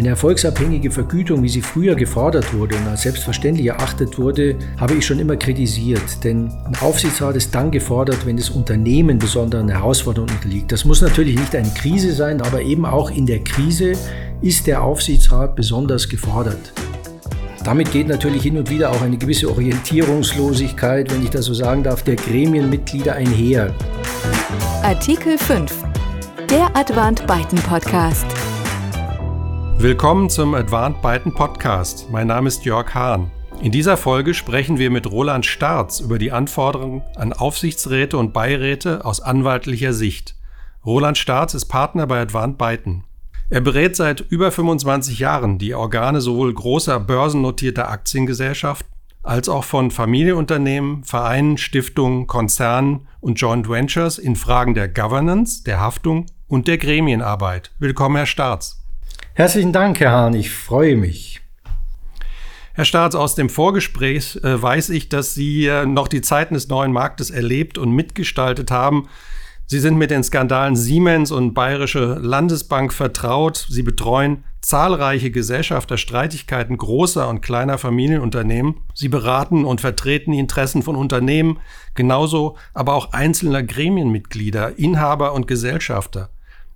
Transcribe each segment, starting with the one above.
Eine erfolgsabhängige Vergütung, wie sie früher gefordert wurde und als selbstverständlich erachtet wurde, habe ich schon immer kritisiert. Denn ein Aufsichtsrat ist dann gefordert, wenn das Unternehmen besonderen Herausforderungen unterliegt. Das muss natürlich nicht eine Krise sein, aber eben auch in der Krise ist der Aufsichtsrat besonders gefordert. Damit geht natürlich hin und wieder auch eine gewisse Orientierungslosigkeit, wenn ich das so sagen darf, der Gremienmitglieder einher. Artikel 5. Der Advant Byten Podcast. Willkommen zum Advanced Byten Podcast. Mein Name ist Jörg Hahn. In dieser Folge sprechen wir mit Roland Starz über die Anforderungen an Aufsichtsräte und Beiräte aus anwaltlicher Sicht. Roland Starz ist Partner bei Advanced Byten. Er berät seit über 25 Jahren die Organe sowohl großer börsennotierter Aktiengesellschaften als auch von Familienunternehmen, Vereinen, Stiftungen, Konzernen und Joint Ventures in Fragen der Governance, der Haftung und der Gremienarbeit. Willkommen, Herr Starz. Herzlichen Dank, Herr Hahn, ich freue mich. Herr Staats, aus dem Vorgespräch äh, weiß ich, dass Sie äh, noch die Zeiten des neuen Marktes erlebt und mitgestaltet haben. Sie sind mit den Skandalen Siemens und Bayerische Landesbank vertraut. Sie betreuen zahlreiche Gesellschafterstreitigkeiten großer und kleiner Familienunternehmen. Sie beraten und vertreten die Interessen von Unternehmen, genauso aber auch einzelner Gremienmitglieder, Inhaber und Gesellschafter.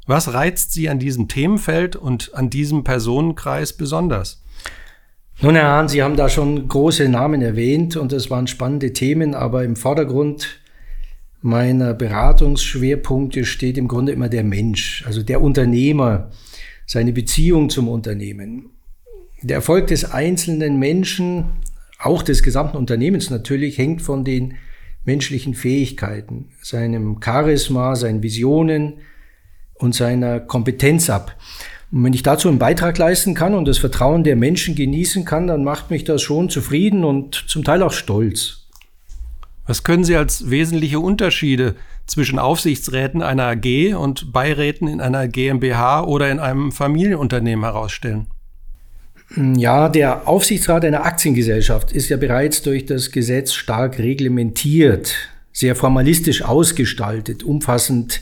Was reizt Sie an diesem Themenfeld und an diesem Personenkreis besonders? Nun, Herr Hahn, Sie haben da schon große Namen erwähnt und es waren spannende Themen, aber im Vordergrund meiner Beratungsschwerpunkte steht im Grunde immer der Mensch, also der Unternehmer, seine Beziehung zum Unternehmen. Der Erfolg des einzelnen Menschen, auch des gesamten Unternehmens natürlich, hängt von den menschlichen Fähigkeiten, seinem Charisma, seinen Visionen, und seiner Kompetenz ab. Und wenn ich dazu einen Beitrag leisten kann und das Vertrauen der Menschen genießen kann, dann macht mich das schon zufrieden und zum Teil auch stolz. Was können Sie als wesentliche Unterschiede zwischen Aufsichtsräten einer AG und Beiräten in einer GmbH oder in einem Familienunternehmen herausstellen? Ja, der Aufsichtsrat einer Aktiengesellschaft ist ja bereits durch das Gesetz stark reglementiert, sehr formalistisch ausgestaltet, umfassend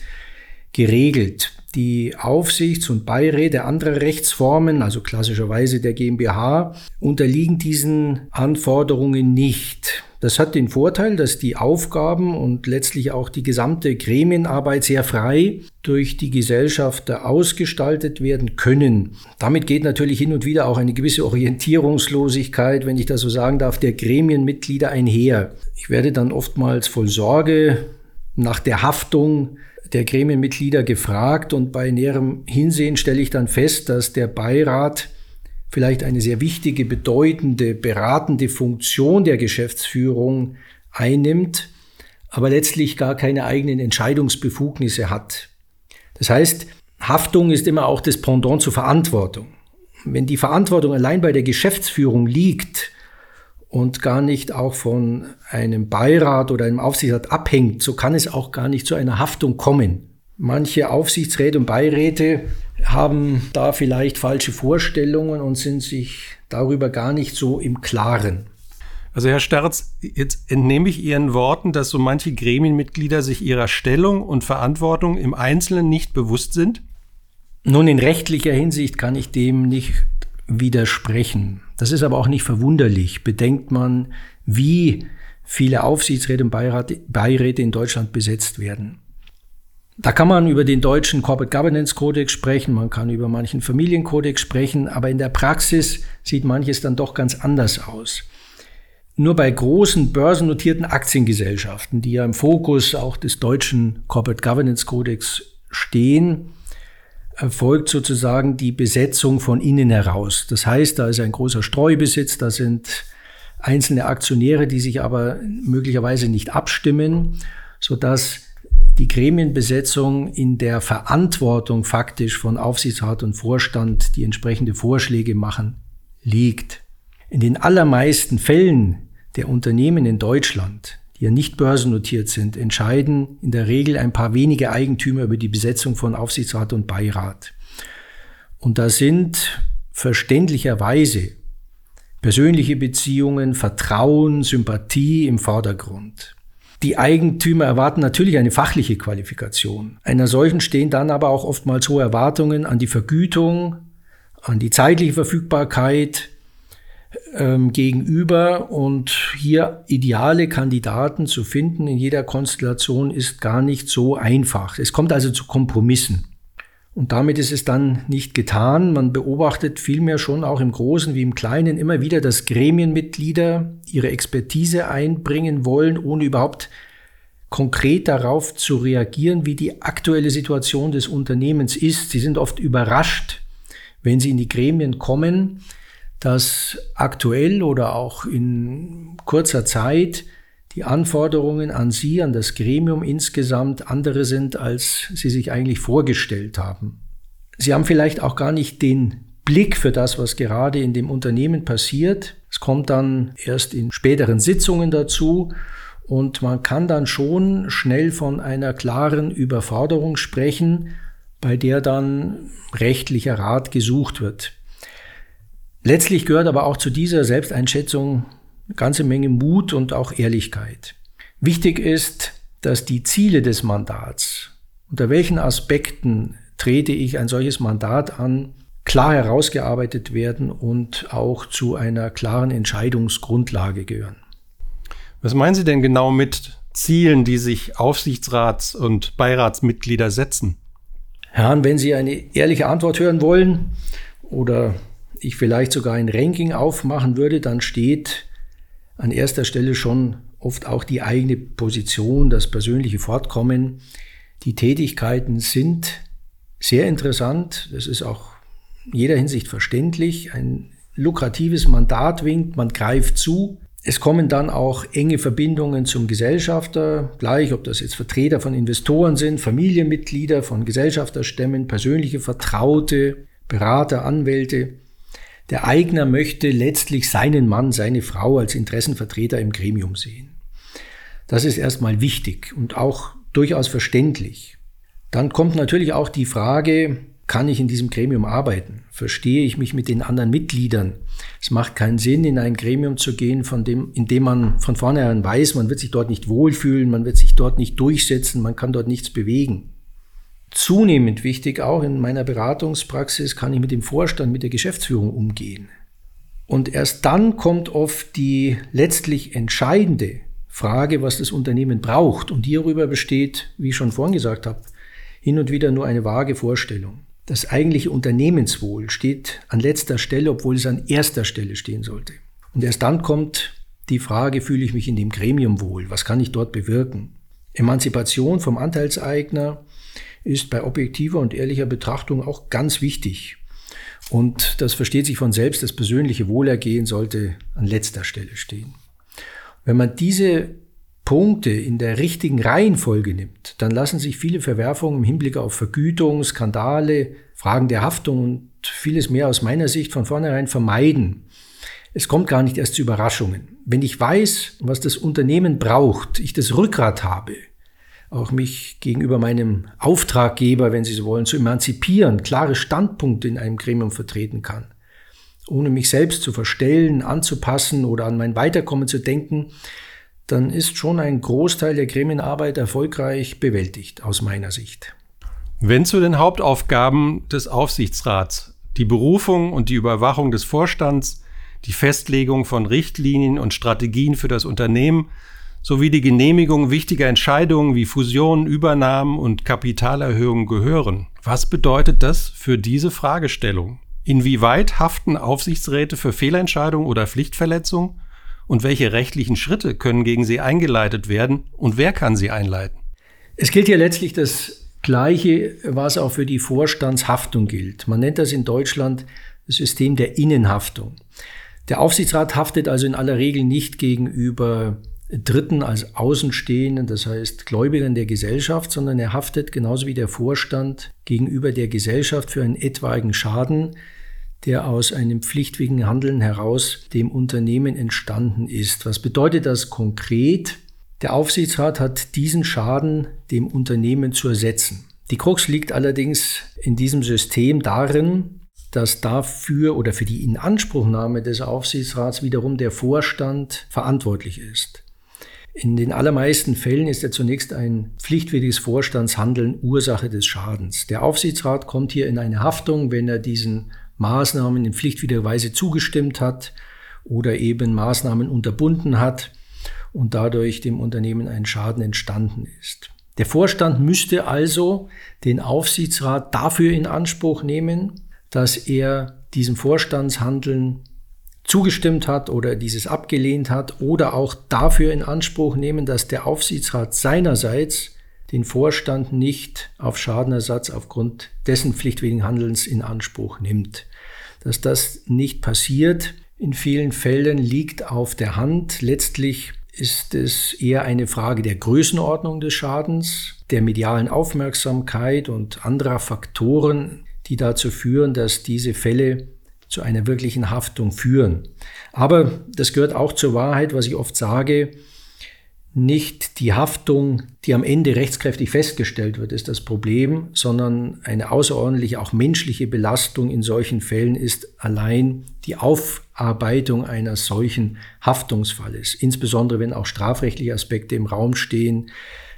geregelt. Die Aufsichts- und Beiräte anderer Rechtsformen, also klassischerweise der GmbH, unterliegen diesen Anforderungen nicht. Das hat den Vorteil, dass die Aufgaben und letztlich auch die gesamte Gremienarbeit sehr frei durch die Gesellschafter ausgestaltet werden können. Damit geht natürlich hin und wieder auch eine gewisse Orientierungslosigkeit, wenn ich das so sagen darf, der Gremienmitglieder einher. Ich werde dann oftmals voll Sorge nach der Haftung der Gremienmitglieder gefragt und bei näherem Hinsehen stelle ich dann fest, dass der Beirat vielleicht eine sehr wichtige, bedeutende, beratende Funktion der Geschäftsführung einnimmt, aber letztlich gar keine eigenen Entscheidungsbefugnisse hat. Das heißt, Haftung ist immer auch das Pendant zur Verantwortung. Wenn die Verantwortung allein bei der Geschäftsführung liegt, und gar nicht auch von einem Beirat oder einem Aufsichtsrat abhängt, so kann es auch gar nicht zu einer Haftung kommen. Manche Aufsichtsräte und Beiräte haben da vielleicht falsche Vorstellungen und sind sich darüber gar nicht so im Klaren. Also Herr Sterz, jetzt entnehme ich Ihren Worten, dass so manche Gremienmitglieder sich ihrer Stellung und Verantwortung im Einzelnen nicht bewusst sind? Nun, in rechtlicher Hinsicht kann ich dem nicht widersprechen. Das ist aber auch nicht verwunderlich. Bedenkt man, wie viele Aufsichtsräte und Beiräte in Deutschland besetzt werden. Da kann man über den deutschen Corporate Governance Codex sprechen, man kann über manchen Familienkodex sprechen, aber in der Praxis sieht manches dann doch ganz anders aus. Nur bei großen börsennotierten Aktiengesellschaften, die ja im Fokus auch des deutschen Corporate Governance Codex stehen, erfolgt sozusagen die Besetzung von innen heraus. Das heißt, da ist ein großer Streubesitz, da sind einzelne Aktionäre, die sich aber möglicherweise nicht abstimmen, sodass die Gremienbesetzung in der Verantwortung faktisch von Aufsichtsrat und Vorstand, die entsprechende Vorschläge machen, liegt. In den allermeisten Fällen der Unternehmen in Deutschland ja nicht börsennotiert sind, entscheiden in der Regel ein paar wenige Eigentümer über die Besetzung von Aufsichtsrat und Beirat. Und da sind verständlicherweise persönliche Beziehungen, Vertrauen, Sympathie im Vordergrund. Die Eigentümer erwarten natürlich eine fachliche Qualifikation. Einer solchen stehen dann aber auch oftmals hohe Erwartungen an die Vergütung, an die zeitliche Verfügbarkeit ähm, gegenüber und hier ideale Kandidaten zu finden in jeder Konstellation ist gar nicht so einfach. Es kommt also zu Kompromissen. Und damit ist es dann nicht getan. Man beobachtet vielmehr schon auch im Großen wie im Kleinen immer wieder, dass Gremienmitglieder ihre Expertise einbringen wollen, ohne überhaupt konkret darauf zu reagieren, wie die aktuelle Situation des Unternehmens ist. Sie sind oft überrascht, wenn sie in die Gremien kommen, dass aktuell oder auch in kurzer Zeit die Anforderungen an Sie, an das Gremium insgesamt andere sind, als Sie sich eigentlich vorgestellt haben. Sie haben vielleicht auch gar nicht den Blick für das, was gerade in dem Unternehmen passiert. Es kommt dann erst in späteren Sitzungen dazu und man kann dann schon schnell von einer klaren Überforderung sprechen, bei der dann rechtlicher Rat gesucht wird. Letztlich gehört aber auch zu dieser Selbsteinschätzung eine ganze Menge Mut und auch Ehrlichkeit. Wichtig ist, dass die Ziele des Mandats, unter welchen Aspekten trete ich ein solches Mandat an, klar herausgearbeitet werden und auch zu einer klaren Entscheidungsgrundlage gehören. Was meinen Sie denn genau mit Zielen, die sich Aufsichtsrats- und Beiratsmitglieder setzen? Herrn, wenn Sie eine ehrliche Antwort hören wollen oder ich vielleicht sogar ein Ranking aufmachen würde, dann steht an erster Stelle schon oft auch die eigene Position, das persönliche Fortkommen. Die Tätigkeiten sind sehr interessant. Das ist auch in jeder Hinsicht verständlich. Ein lukratives Mandat winkt, man greift zu. Es kommen dann auch enge Verbindungen zum Gesellschafter, gleich ob das jetzt Vertreter von Investoren sind, Familienmitglieder von Gesellschafterstämmen, persönliche Vertraute, Berater, Anwälte. Der Eigner möchte letztlich seinen Mann, seine Frau als Interessenvertreter im Gremium sehen. Das ist erstmal wichtig und auch durchaus verständlich. Dann kommt natürlich auch die Frage, kann ich in diesem Gremium arbeiten? Verstehe ich mich mit den anderen Mitgliedern? Es macht keinen Sinn, in ein Gremium zu gehen, von dem, in dem man von vornherein weiß, man wird sich dort nicht wohlfühlen, man wird sich dort nicht durchsetzen, man kann dort nichts bewegen. Zunehmend wichtig auch in meiner Beratungspraxis kann ich mit dem Vorstand, mit der Geschäftsführung umgehen. Und erst dann kommt oft die letztlich entscheidende Frage, was das Unternehmen braucht. Und hierüber besteht, wie ich schon vorhin gesagt habe, hin und wieder nur eine vage Vorstellung. Das eigentliche Unternehmenswohl steht an letzter Stelle, obwohl es an erster Stelle stehen sollte. Und erst dann kommt die Frage, fühle ich mich in dem Gremium wohl? Was kann ich dort bewirken? Emanzipation vom Anteilseigner ist bei objektiver und ehrlicher Betrachtung auch ganz wichtig. Und das versteht sich von selbst, das persönliche Wohlergehen sollte an letzter Stelle stehen. Wenn man diese Punkte in der richtigen Reihenfolge nimmt, dann lassen sich viele Verwerfungen im Hinblick auf Vergütung, Skandale, Fragen der Haftung und vieles mehr aus meiner Sicht von vornherein vermeiden. Es kommt gar nicht erst zu Überraschungen. Wenn ich weiß, was das Unternehmen braucht, ich das Rückgrat habe, auch mich gegenüber meinem Auftraggeber, wenn Sie so wollen, zu emanzipieren, klare Standpunkte in einem Gremium vertreten kann, ohne mich selbst zu verstellen, anzupassen oder an mein Weiterkommen zu denken, dann ist schon ein Großteil der Gremienarbeit erfolgreich bewältigt, aus meiner Sicht. Wenn zu den Hauptaufgaben des Aufsichtsrats die Berufung und die Überwachung des Vorstands, die Festlegung von Richtlinien und Strategien für das Unternehmen sowie die Genehmigung wichtiger Entscheidungen wie Fusionen, Übernahmen und Kapitalerhöhungen gehören. Was bedeutet das für diese Fragestellung? Inwieweit haften Aufsichtsräte für Fehlentscheidungen oder Pflichtverletzungen? Und welche rechtlichen Schritte können gegen sie eingeleitet werden und wer kann sie einleiten? Es gilt hier letztlich das Gleiche, was auch für die Vorstandshaftung gilt. Man nennt das in Deutschland das System der Innenhaftung. Der Aufsichtsrat haftet also in aller Regel nicht gegenüber Dritten als Außenstehenden, das heißt Gläubigern der Gesellschaft, sondern er haftet genauso wie der Vorstand gegenüber der Gesellschaft für einen etwaigen Schaden, der aus einem pflichtwidrigen Handeln heraus dem Unternehmen entstanden ist. Was bedeutet das konkret? Der Aufsichtsrat hat diesen Schaden dem Unternehmen zu ersetzen. Die Krux liegt allerdings in diesem System darin, dass dafür oder für die Inanspruchnahme des Aufsichtsrats wiederum der Vorstand verantwortlich ist. In den allermeisten Fällen ist ja zunächst ein pflichtwidriges Vorstandshandeln Ursache des Schadens. Der Aufsichtsrat kommt hier in eine Haftung, wenn er diesen Maßnahmen in pflichtwidriger Weise zugestimmt hat oder eben Maßnahmen unterbunden hat und dadurch dem Unternehmen ein Schaden entstanden ist. Der Vorstand müsste also den Aufsichtsrat dafür in Anspruch nehmen, dass er diesem Vorstandshandeln zugestimmt hat oder dieses abgelehnt hat oder auch dafür in Anspruch nehmen, dass der Aufsichtsrat seinerseits den Vorstand nicht auf Schadenersatz aufgrund dessen pflichtwidrigen Handelns in Anspruch nimmt. Dass das nicht passiert in vielen Fällen liegt auf der Hand. Letztlich ist es eher eine Frage der Größenordnung des Schadens, der medialen Aufmerksamkeit und anderer Faktoren, die dazu führen, dass diese Fälle zu einer wirklichen Haftung führen. Aber das gehört auch zur Wahrheit, was ich oft sage, nicht die Haftung, die am Ende rechtskräftig festgestellt wird, ist das Problem, sondern eine außerordentliche, auch menschliche Belastung in solchen Fällen ist allein die Aufarbeitung eines solchen Haftungsfalles. Insbesondere wenn auch strafrechtliche Aspekte im Raum stehen,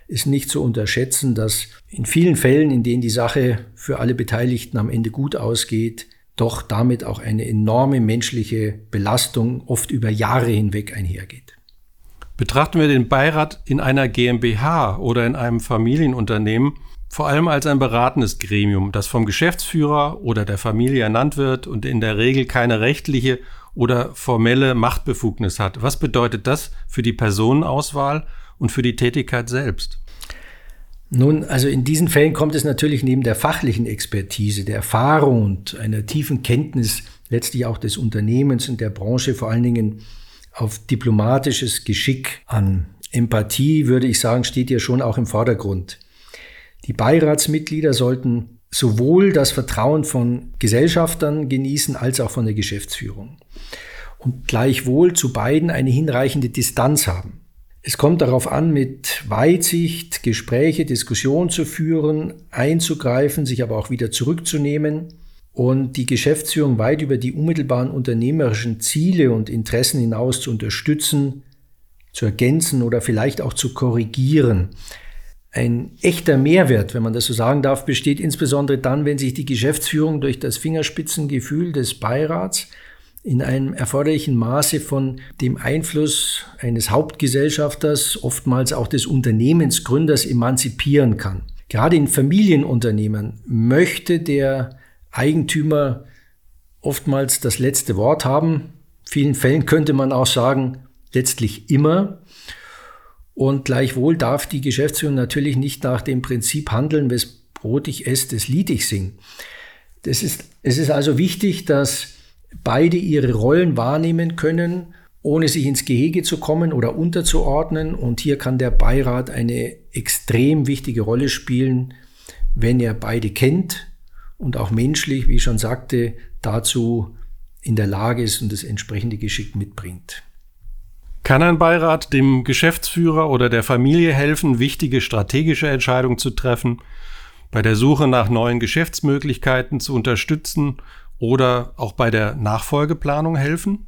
ist nicht zu unterschätzen, dass in vielen Fällen, in denen die Sache für alle Beteiligten am Ende gut ausgeht, doch damit auch eine enorme menschliche Belastung oft über Jahre hinweg einhergeht. Betrachten wir den Beirat in einer GmbH oder in einem Familienunternehmen vor allem als ein beratendes Gremium, das vom Geschäftsführer oder der Familie ernannt wird und in der Regel keine rechtliche oder formelle Machtbefugnis hat. Was bedeutet das für die Personenauswahl und für die Tätigkeit selbst? Nun, also in diesen Fällen kommt es natürlich neben der fachlichen Expertise, der Erfahrung und einer tiefen Kenntnis letztlich auch des Unternehmens und der Branche vor allen Dingen auf diplomatisches Geschick an. Empathie, würde ich sagen, steht hier schon auch im Vordergrund. Die Beiratsmitglieder sollten sowohl das Vertrauen von Gesellschaftern genießen als auch von der Geschäftsführung und gleichwohl zu beiden eine hinreichende Distanz haben. Es kommt darauf an, mit Weitsicht Gespräche, Diskussionen zu führen, einzugreifen, sich aber auch wieder zurückzunehmen und die Geschäftsführung weit über die unmittelbaren unternehmerischen Ziele und Interessen hinaus zu unterstützen, zu ergänzen oder vielleicht auch zu korrigieren. Ein echter Mehrwert, wenn man das so sagen darf, besteht insbesondere dann, wenn sich die Geschäftsführung durch das Fingerspitzengefühl des Beirats in einem erforderlichen Maße von dem Einfluss eines Hauptgesellschafters, oftmals auch des Unternehmensgründers, emanzipieren kann. Gerade in Familienunternehmen möchte der Eigentümer oftmals das letzte Wort haben. In vielen Fällen könnte man auch sagen, letztlich immer. Und gleichwohl darf die Geschäftsführung natürlich nicht nach dem Prinzip handeln, wes Brot ich esse, das Lied ich sing. Das ist, es ist also wichtig, dass beide ihre Rollen wahrnehmen können, ohne sich ins Gehege zu kommen oder unterzuordnen. Und hier kann der Beirat eine extrem wichtige Rolle spielen, wenn er beide kennt und auch menschlich, wie ich schon sagte, dazu in der Lage ist und das entsprechende Geschick mitbringt. Kann ein Beirat dem Geschäftsführer oder der Familie helfen, wichtige strategische Entscheidungen zu treffen, bei der Suche nach neuen Geschäftsmöglichkeiten zu unterstützen oder auch bei der Nachfolgeplanung helfen?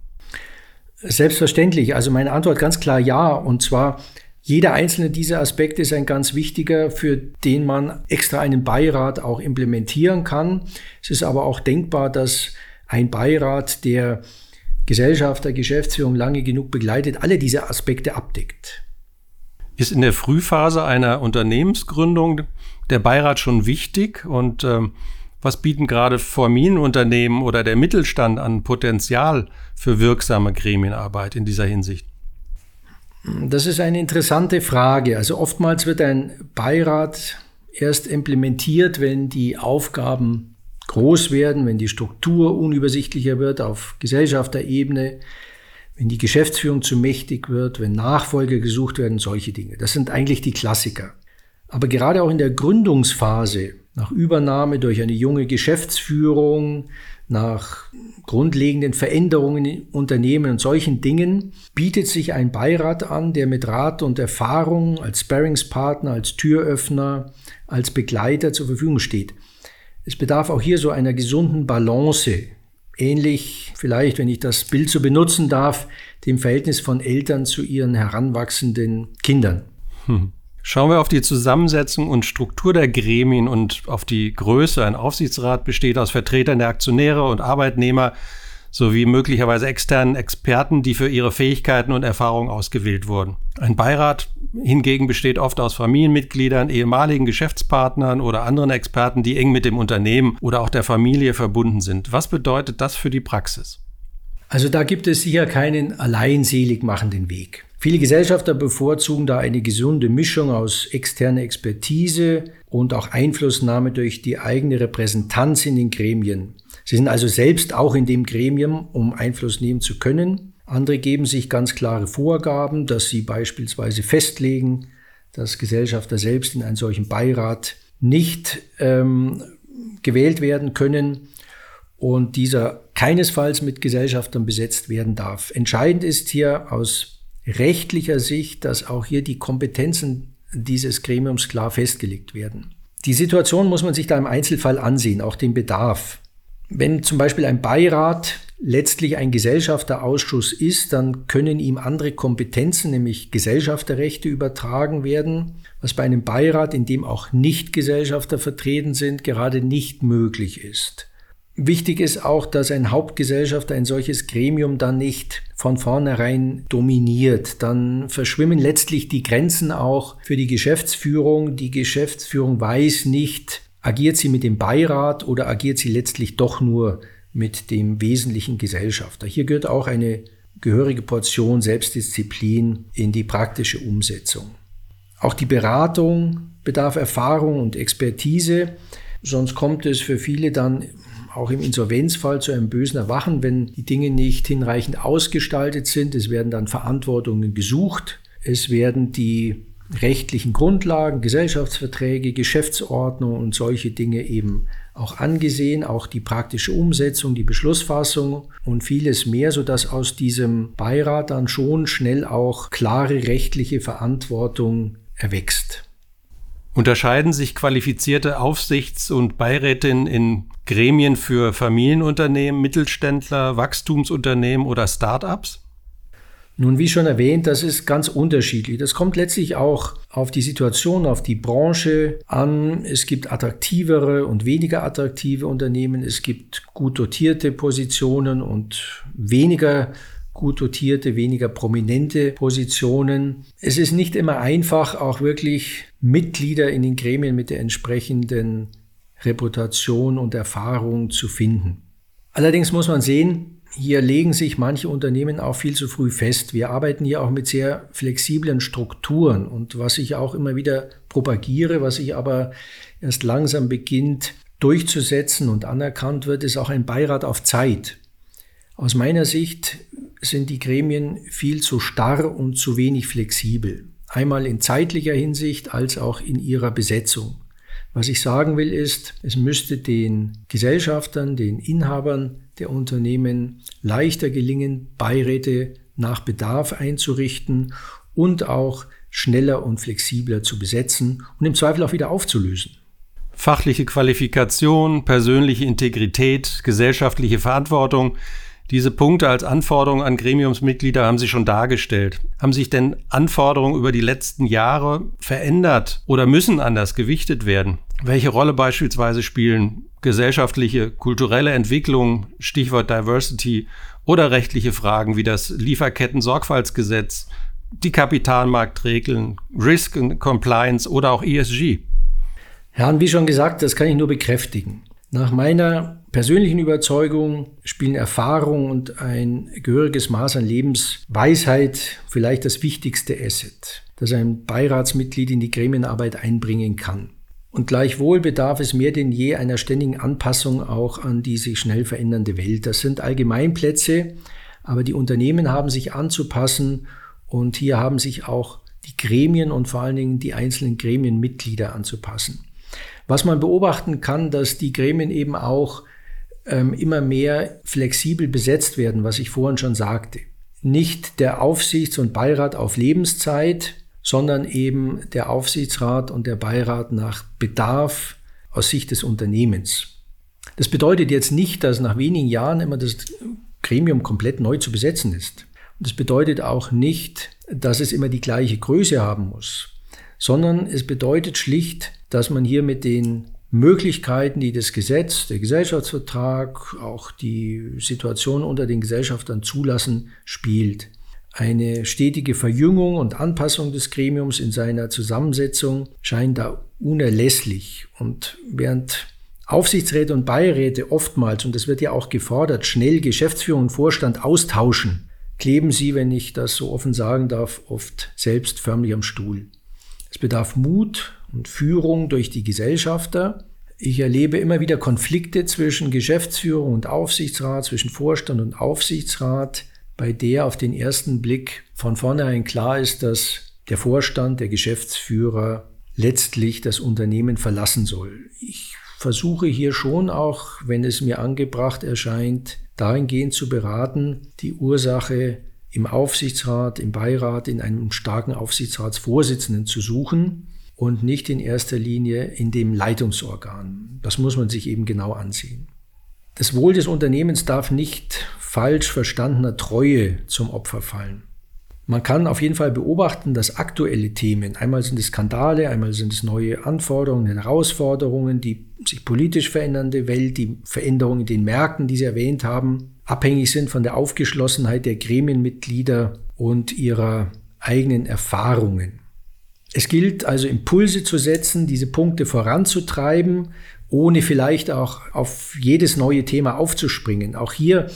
Selbstverständlich. Also meine Antwort ganz klar ja. Und zwar jeder einzelne dieser Aspekte ist ein ganz wichtiger, für den man extra einen Beirat auch implementieren kann. Es ist aber auch denkbar, dass ein Beirat, der Gesellschaft, der Geschäftsführung lange genug begleitet, alle diese Aspekte abdeckt. Ist in der Frühphase einer Unternehmensgründung der Beirat schon wichtig und ähm, was bieten gerade Familienunternehmen oder der Mittelstand an Potenzial für wirksame Gremienarbeit in dieser Hinsicht? Das ist eine interessante Frage. Also oftmals wird ein Beirat erst implementiert, wenn die Aufgaben groß werden, wenn die Struktur unübersichtlicher wird auf Gesellschafterebene, wenn die Geschäftsführung zu mächtig wird, wenn Nachfolger gesucht werden, solche Dinge. Das sind eigentlich die Klassiker. Aber gerade auch in der Gründungsphase, nach Übernahme durch eine junge Geschäftsführung, nach grundlegenden Veränderungen in Unternehmen und solchen Dingen, bietet sich ein Beirat an, der mit Rat und Erfahrung als Sparringspartner, als Türöffner, als Begleiter zur Verfügung steht. Es bedarf auch hier so einer gesunden Balance, ähnlich vielleicht, wenn ich das Bild so benutzen darf, dem Verhältnis von Eltern zu ihren heranwachsenden Kindern. Hm. Schauen wir auf die Zusammensetzung und Struktur der Gremien und auf die Größe. Ein Aufsichtsrat besteht aus Vertretern der Aktionäre und Arbeitnehmer sowie möglicherweise externen Experten, die für ihre Fähigkeiten und Erfahrungen ausgewählt wurden. Ein Beirat hingegen besteht oft aus Familienmitgliedern, ehemaligen Geschäftspartnern oder anderen Experten, die eng mit dem Unternehmen oder auch der Familie verbunden sind. Was bedeutet das für die Praxis? Also da gibt es sicher keinen alleinselig machenden Weg. Viele Gesellschafter bevorzugen da eine gesunde Mischung aus externer Expertise und auch Einflussnahme durch die eigene Repräsentanz in den Gremien. Sie sind also selbst auch in dem Gremium, um Einfluss nehmen zu können. Andere geben sich ganz klare Vorgaben, dass sie beispielsweise festlegen, dass Gesellschafter selbst in einen solchen Beirat nicht ähm, gewählt werden können und dieser keinesfalls mit Gesellschaftern besetzt werden darf. Entscheidend ist hier aus rechtlicher Sicht, dass auch hier die Kompetenzen dieses Gremiums klar festgelegt werden. Die Situation muss man sich da im Einzelfall ansehen, auch den Bedarf. Wenn zum Beispiel ein Beirat letztlich ein Gesellschafterausschuss ist, dann können ihm andere Kompetenzen, nämlich Gesellschafterrechte, übertragen werden, was bei einem Beirat, in dem auch Nicht-Gesellschafter vertreten sind, gerade nicht möglich ist. Wichtig ist auch, dass ein Hauptgesellschafter ein solches Gremium dann nicht von vornherein dominiert. Dann verschwimmen letztlich die Grenzen auch für die Geschäftsführung. Die Geschäftsführung weiß nicht, agiert sie mit dem Beirat oder agiert sie letztlich doch nur mit dem wesentlichen Gesellschafter. Hier gehört auch eine gehörige Portion Selbstdisziplin in die praktische Umsetzung. Auch die Beratung bedarf Erfahrung und Expertise, sonst kommt es für viele dann auch im Insolvenzfall zu einem bösen Erwachen, wenn die Dinge nicht hinreichend ausgestaltet sind. Es werden dann Verantwortungen gesucht. Es werden die rechtlichen Grundlagen, Gesellschaftsverträge, Geschäftsordnung und solche Dinge eben auch angesehen, auch die praktische Umsetzung, die Beschlussfassung und vieles mehr, sodass aus diesem Beirat dann schon schnell auch klare rechtliche Verantwortung erwächst. Unterscheiden sich qualifizierte Aufsichts- und Beirätinnen in Gremien für Familienunternehmen, Mittelständler, Wachstumsunternehmen oder Start-ups? Nun, wie schon erwähnt, das ist ganz unterschiedlich. Das kommt letztlich auch auf die Situation, auf die Branche an. Es gibt attraktivere und weniger attraktive Unternehmen. Es gibt gut dotierte Positionen und weniger gut dotierte, weniger prominente Positionen. Es ist nicht immer einfach, auch wirklich Mitglieder in den Gremien mit der entsprechenden Reputation und Erfahrung zu finden. Allerdings muss man sehen, hier legen sich manche Unternehmen auch viel zu früh fest. Wir arbeiten hier auch mit sehr flexiblen Strukturen und was ich auch immer wieder propagiere, was sich aber erst langsam beginnt durchzusetzen und anerkannt wird, ist auch ein Beirat auf Zeit. Aus meiner Sicht sind die Gremien viel zu starr und zu wenig flexibel. Einmal in zeitlicher Hinsicht als auch in ihrer Besetzung. Was ich sagen will ist, es müsste den Gesellschaftern, den Inhabern der Unternehmen leichter gelingen, Beiräte nach Bedarf einzurichten und auch schneller und flexibler zu besetzen und im Zweifel auch wieder aufzulösen. Fachliche Qualifikation, persönliche Integrität, gesellschaftliche Verantwortung, diese Punkte als Anforderungen an Gremiumsmitglieder haben Sie schon dargestellt. Haben sich denn Anforderungen über die letzten Jahre verändert oder müssen anders gewichtet werden? Welche Rolle beispielsweise spielen gesellschaftliche, kulturelle Entwicklung, Stichwort Diversity oder rechtliche Fragen wie das Lieferketten-Sorgfaltsgesetz, die Kapitalmarktregeln, Risk Compliance oder auch ESG? Herrn, wie schon gesagt, das kann ich nur bekräftigen. Nach meiner persönlichen Überzeugung spielen Erfahrung und ein gehöriges Maß an Lebensweisheit vielleicht das wichtigste Asset, das ein Beiratsmitglied in die Gremienarbeit einbringen kann. Und gleichwohl bedarf es mehr denn je einer ständigen Anpassung auch an die sich schnell verändernde Welt. Das sind Allgemeinplätze, aber die Unternehmen haben sich anzupassen und hier haben sich auch die Gremien und vor allen Dingen die einzelnen Gremienmitglieder anzupassen. Was man beobachten kann, dass die Gremien eben auch ähm, immer mehr flexibel besetzt werden, was ich vorhin schon sagte. Nicht der Aufsichts- und Beirat auf Lebenszeit, sondern eben der Aufsichtsrat und der Beirat nach Bedarf aus Sicht des Unternehmens. Das bedeutet jetzt nicht, dass nach wenigen Jahren immer das Gremium komplett neu zu besetzen ist. Und das bedeutet auch nicht, dass es immer die gleiche Größe haben muss sondern es bedeutet schlicht, dass man hier mit den Möglichkeiten, die das Gesetz, der Gesellschaftsvertrag, auch die Situation unter den Gesellschaftern zulassen, spielt. Eine stetige Verjüngung und Anpassung des Gremiums in seiner Zusammensetzung scheint da unerlässlich. Und während Aufsichtsräte und Beiräte oftmals, und das wird ja auch gefordert, schnell Geschäftsführung und Vorstand austauschen, kleben sie, wenn ich das so offen sagen darf, oft selbst förmlich am Stuhl. Es bedarf Mut und Führung durch die Gesellschafter. Ich erlebe immer wieder Konflikte zwischen Geschäftsführung und Aufsichtsrat, zwischen Vorstand und Aufsichtsrat, bei der auf den ersten Blick von vornherein klar ist, dass der Vorstand, der Geschäftsführer letztlich das Unternehmen verlassen soll. Ich versuche hier schon auch, wenn es mir angebracht erscheint, dahingehend zu beraten, die Ursache im Aufsichtsrat, im Beirat, in einem starken Aufsichtsratsvorsitzenden zu suchen und nicht in erster Linie in dem Leitungsorgan. Das muss man sich eben genau ansehen. Das Wohl des Unternehmens darf nicht falsch verstandener Treue zum Opfer fallen. Man kann auf jeden Fall beobachten, dass aktuelle Themen, einmal sind es Skandale, einmal sind es neue Anforderungen, Herausforderungen, die sich politisch verändernde Welt, die Veränderungen in den Märkten, die Sie erwähnt haben, abhängig sind von der Aufgeschlossenheit der Gremienmitglieder und ihrer eigenen Erfahrungen. Es gilt also Impulse zu setzen, diese Punkte voranzutreiben, ohne vielleicht auch auf jedes neue Thema aufzuspringen. Auch hier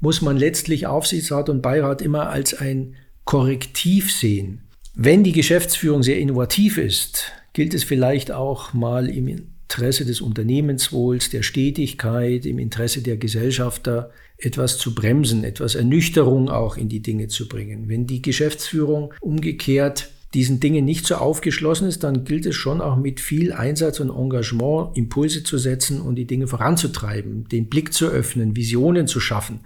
muss man letztlich Aufsichtsrat und Beirat immer als ein Korrektiv sehen. Wenn die Geschäftsführung sehr innovativ ist, gilt es vielleicht auch mal im Interesse des Unternehmenswohls, der Stetigkeit, im Interesse der Gesellschafter etwas zu bremsen, etwas Ernüchterung auch in die Dinge zu bringen. Wenn die Geschäftsführung umgekehrt diesen Dingen nicht so aufgeschlossen ist, dann gilt es schon auch mit viel Einsatz und Engagement Impulse zu setzen und die Dinge voranzutreiben, den Blick zu öffnen, Visionen zu schaffen.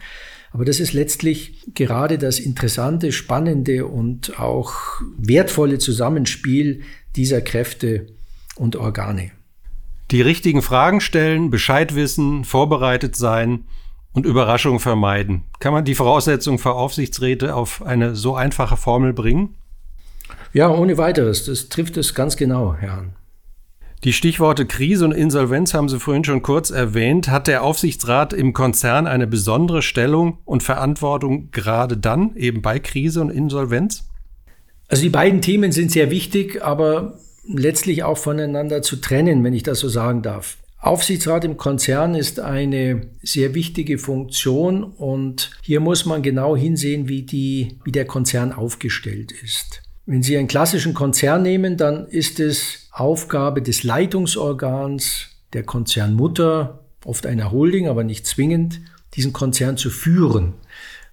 Aber das ist letztlich gerade das interessante, spannende und auch wertvolle Zusammenspiel dieser Kräfte und Organe. Die richtigen Fragen stellen, Bescheid wissen, vorbereitet sein und Überraschungen vermeiden. Kann man die Voraussetzung für Aufsichtsräte auf eine so einfache Formel bringen? Ja, ohne weiteres. Das trifft es ganz genau, Herrn. Die Stichworte Krise und Insolvenz haben Sie vorhin schon kurz erwähnt. Hat der Aufsichtsrat im Konzern eine besondere Stellung und Verantwortung gerade dann, eben bei Krise und Insolvenz? Also die beiden Themen sind sehr wichtig, aber letztlich auch voneinander zu trennen, wenn ich das so sagen darf. Aufsichtsrat im Konzern ist eine sehr wichtige Funktion und hier muss man genau hinsehen, wie, die, wie der Konzern aufgestellt ist. Wenn Sie einen klassischen Konzern nehmen, dann ist es Aufgabe des Leitungsorgans der Konzernmutter, oft einer Holding, aber nicht zwingend, diesen Konzern zu führen.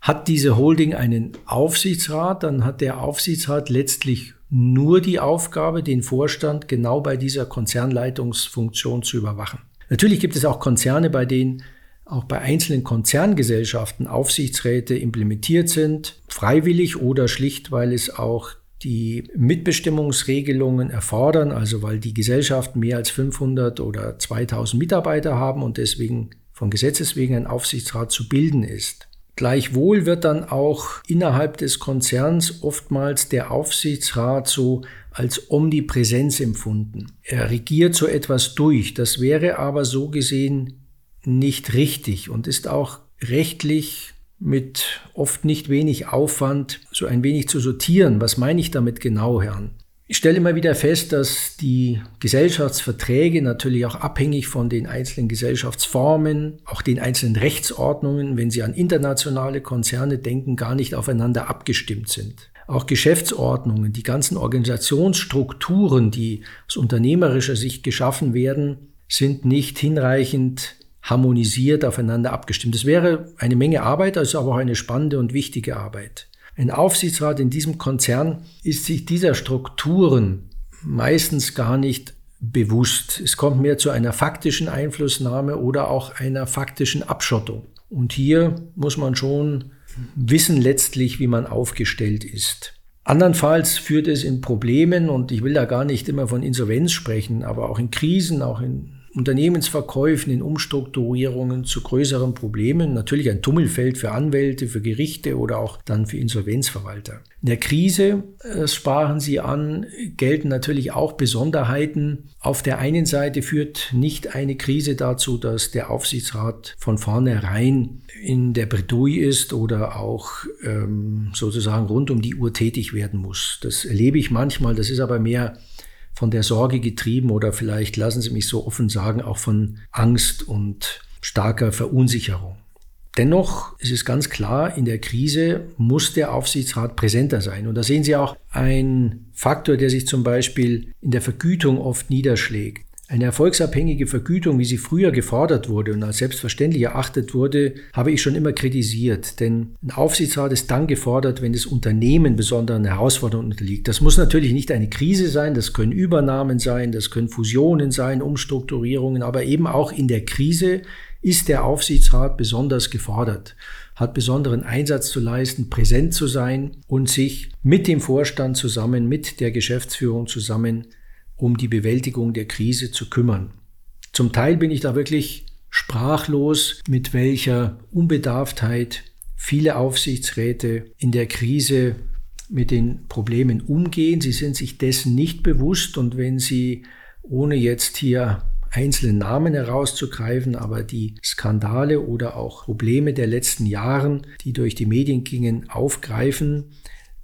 Hat diese Holding einen Aufsichtsrat, dann hat der Aufsichtsrat letztlich nur die Aufgabe, den Vorstand genau bei dieser Konzernleitungsfunktion zu überwachen. Natürlich gibt es auch Konzerne, bei denen auch bei einzelnen Konzerngesellschaften Aufsichtsräte implementiert sind, freiwillig oder schlicht, weil es auch die Mitbestimmungsregelungen erfordern, also weil die Gesellschaften mehr als 500 oder 2000 Mitarbeiter haben und deswegen von Gesetzes wegen ein Aufsichtsrat zu bilden ist. Gleichwohl wird dann auch innerhalb des Konzerns oftmals der Aufsichtsrat so als Omnipräsenz empfunden. Er regiert so etwas durch. Das wäre aber so gesehen nicht richtig und ist auch rechtlich mit oft nicht wenig Aufwand so ein wenig zu sortieren. Was meine ich damit genau, Herrn? Ich stelle immer wieder fest, dass die Gesellschaftsverträge natürlich auch abhängig von den einzelnen Gesellschaftsformen, auch den einzelnen Rechtsordnungen, wenn Sie an internationale Konzerne denken, gar nicht aufeinander abgestimmt sind. Auch Geschäftsordnungen, die ganzen Organisationsstrukturen, die aus unternehmerischer Sicht geschaffen werden, sind nicht hinreichend harmonisiert aufeinander abgestimmt. Das wäre eine Menge Arbeit, also aber auch eine spannende und wichtige Arbeit. Ein Aufsichtsrat in diesem Konzern ist sich dieser Strukturen meistens gar nicht bewusst. Es kommt mehr zu einer faktischen Einflussnahme oder auch einer faktischen Abschottung. Und hier muss man schon wissen letztlich, wie man aufgestellt ist. Andernfalls führt es in Problemen, und ich will da gar nicht immer von Insolvenz sprechen, aber auch in Krisen, auch in Unternehmensverkäufen, in Umstrukturierungen zu größeren Problemen. Natürlich ein Tummelfeld für Anwälte, für Gerichte oder auch dann für Insolvenzverwalter. In der Krise, das sprachen Sie an, gelten natürlich auch Besonderheiten. Auf der einen Seite führt nicht eine Krise dazu, dass der Aufsichtsrat von vornherein in der Bredouille ist oder auch ähm, sozusagen rund um die Uhr tätig werden muss. Das erlebe ich manchmal, das ist aber mehr von der Sorge getrieben oder vielleicht, lassen Sie mich so offen sagen, auch von Angst und starker Verunsicherung. Dennoch ist es ganz klar, in der Krise muss der Aufsichtsrat präsenter sein. Und da sehen Sie auch einen Faktor, der sich zum Beispiel in der Vergütung oft niederschlägt. Eine erfolgsabhängige Vergütung, wie sie früher gefordert wurde und als selbstverständlich erachtet wurde, habe ich schon immer kritisiert. Denn ein Aufsichtsrat ist dann gefordert, wenn das Unternehmen besonderen Herausforderungen unterliegt. Das muss natürlich nicht eine Krise sein, das können Übernahmen sein, das können Fusionen sein, Umstrukturierungen, aber eben auch in der Krise ist der Aufsichtsrat besonders gefordert, hat besonderen Einsatz zu leisten, präsent zu sein und sich mit dem Vorstand zusammen, mit der Geschäftsführung zusammen um die Bewältigung der Krise zu kümmern. Zum Teil bin ich da wirklich sprachlos, mit welcher Unbedarftheit viele Aufsichtsräte in der Krise mit den Problemen umgehen. Sie sind sich dessen nicht bewusst und wenn sie, ohne jetzt hier einzelne Namen herauszugreifen, aber die Skandale oder auch Probleme der letzten Jahren, die durch die Medien gingen, aufgreifen,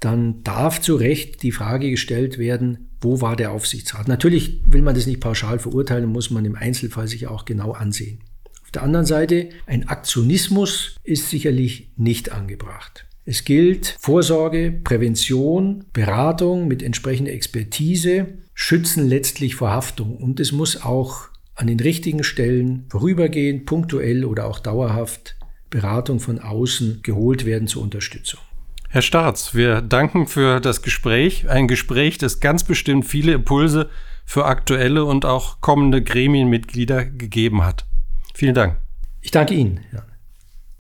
dann darf zu Recht die Frage gestellt werden, wo war der Aufsichtsrat? Natürlich will man das nicht pauschal verurteilen, muss man im Einzelfall sich auch genau ansehen. Auf der anderen Seite, ein Aktionismus ist sicherlich nicht angebracht. Es gilt Vorsorge, Prävention, Beratung mit entsprechender Expertise, schützen letztlich vor Haftung. Und es muss auch an den richtigen Stellen vorübergehend, punktuell oder auch dauerhaft Beratung von außen geholt werden zur Unterstützung. Herr Staats, wir danken für das Gespräch. Ein Gespräch, das ganz bestimmt viele Impulse für aktuelle und auch kommende Gremienmitglieder gegeben hat. Vielen Dank. Ich danke Ihnen. Ja.